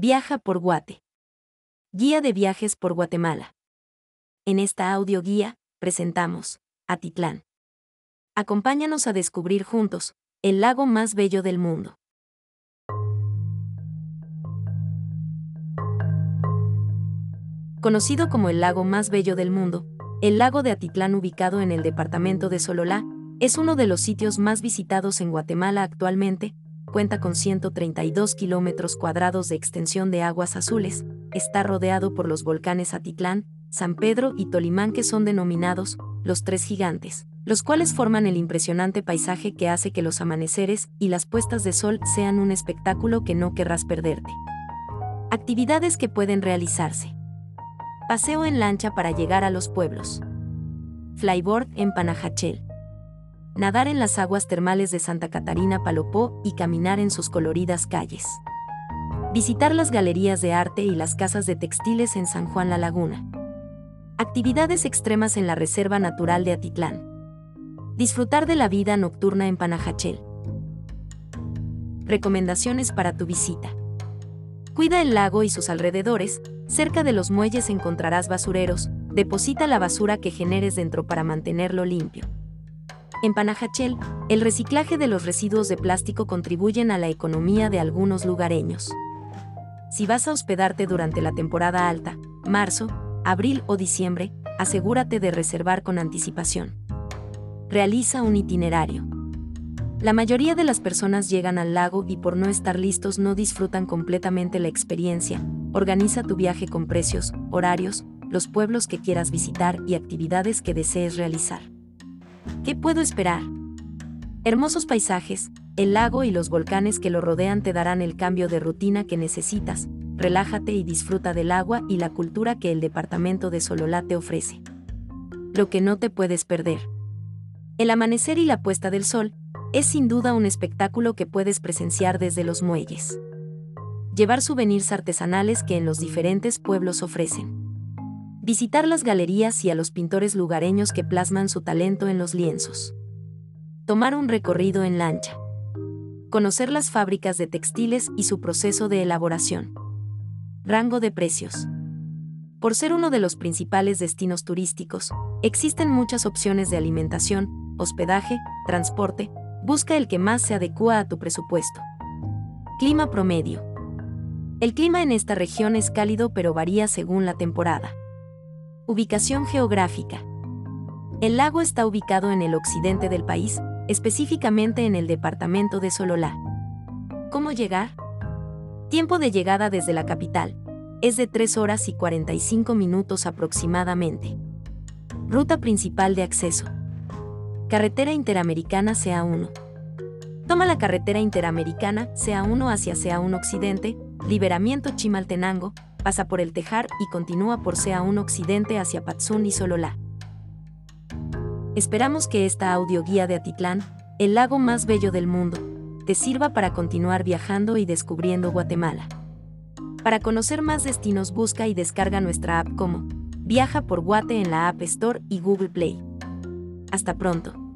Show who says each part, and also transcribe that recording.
Speaker 1: Viaja por Guate. Guía de viajes por Guatemala. En esta audio guía, presentamos Atitlán. Acompáñanos a descubrir juntos el lago más bello del mundo. Conocido como el lago más bello del mundo, el lago de Atitlán ubicado en el departamento de Sololá, es uno de los sitios más visitados en Guatemala actualmente, cuenta con 132 kilómetros cuadrados de extensión de aguas azules, está rodeado por los volcanes Atitlán, San Pedro y Tolimán que son denominados los tres gigantes, los cuales forman el impresionante paisaje que hace que los amaneceres y las puestas de sol sean un espectáculo que no querrás perderte. Actividades que pueden realizarse. Paseo en lancha para llegar a los pueblos. Flyboard en Panajachel nadar en las aguas termales de Santa Catarina Palopó y caminar en sus coloridas calles. Visitar las galerías de arte y las casas de textiles en San Juan La Laguna. Actividades extremas en la Reserva Natural de Atitlán. Disfrutar de la vida nocturna en Panajachel. Recomendaciones para tu visita. Cuida el lago y sus alrededores, cerca de los muelles encontrarás basureros, deposita la basura que generes dentro para mantenerlo limpio. En Panajachel, el reciclaje de los residuos de plástico contribuyen a la economía de algunos lugareños. Si vas a hospedarte durante la temporada alta, marzo, abril o diciembre, asegúrate de reservar con anticipación. Realiza un itinerario. La mayoría de las personas llegan al lago y por no estar listos no disfrutan completamente la experiencia. Organiza tu viaje con precios, horarios, los pueblos que quieras visitar y actividades que desees realizar. ¿Qué puedo esperar? Hermosos paisajes, el lago y los volcanes que lo rodean te darán el cambio de rutina que necesitas. Relájate y disfruta del agua y la cultura que el departamento de Sololá te ofrece. Lo que no te puedes perder. El amanecer y la puesta del sol es sin duda un espectáculo que puedes presenciar desde los muelles. Llevar souvenirs artesanales que en los diferentes pueblos ofrecen visitar las galerías y a los pintores lugareños que plasman su talento en los lienzos. Tomar un recorrido en lancha. Conocer las fábricas de textiles y su proceso de elaboración. Rango de precios. Por ser uno de los principales destinos turísticos, existen muchas opciones de alimentación, hospedaje, transporte, busca el que más se adecua a tu presupuesto. Clima promedio. El clima en esta región es cálido pero varía según la temporada. Ubicación geográfica. El lago está ubicado en el occidente del país, específicamente en el departamento de Sololá. ¿Cómo llegar? Tiempo de llegada desde la capital. Es de 3 horas y 45 minutos aproximadamente. Ruta principal de acceso. Carretera Interamericana CA1. Toma la carretera Interamericana CA1 hacia CA1 Occidente, Liberamiento Chimaltenango, pasa por el Tejar y continúa por CA1 Occidente hacia Patsun y Sololá. Esperamos que esta audioguía de Atitlán, el lago más bello del mundo, te sirva para continuar viajando y descubriendo Guatemala. Para conocer más destinos busca y descarga nuestra app como Viaja por Guate en la App Store y Google Play. Hasta pronto.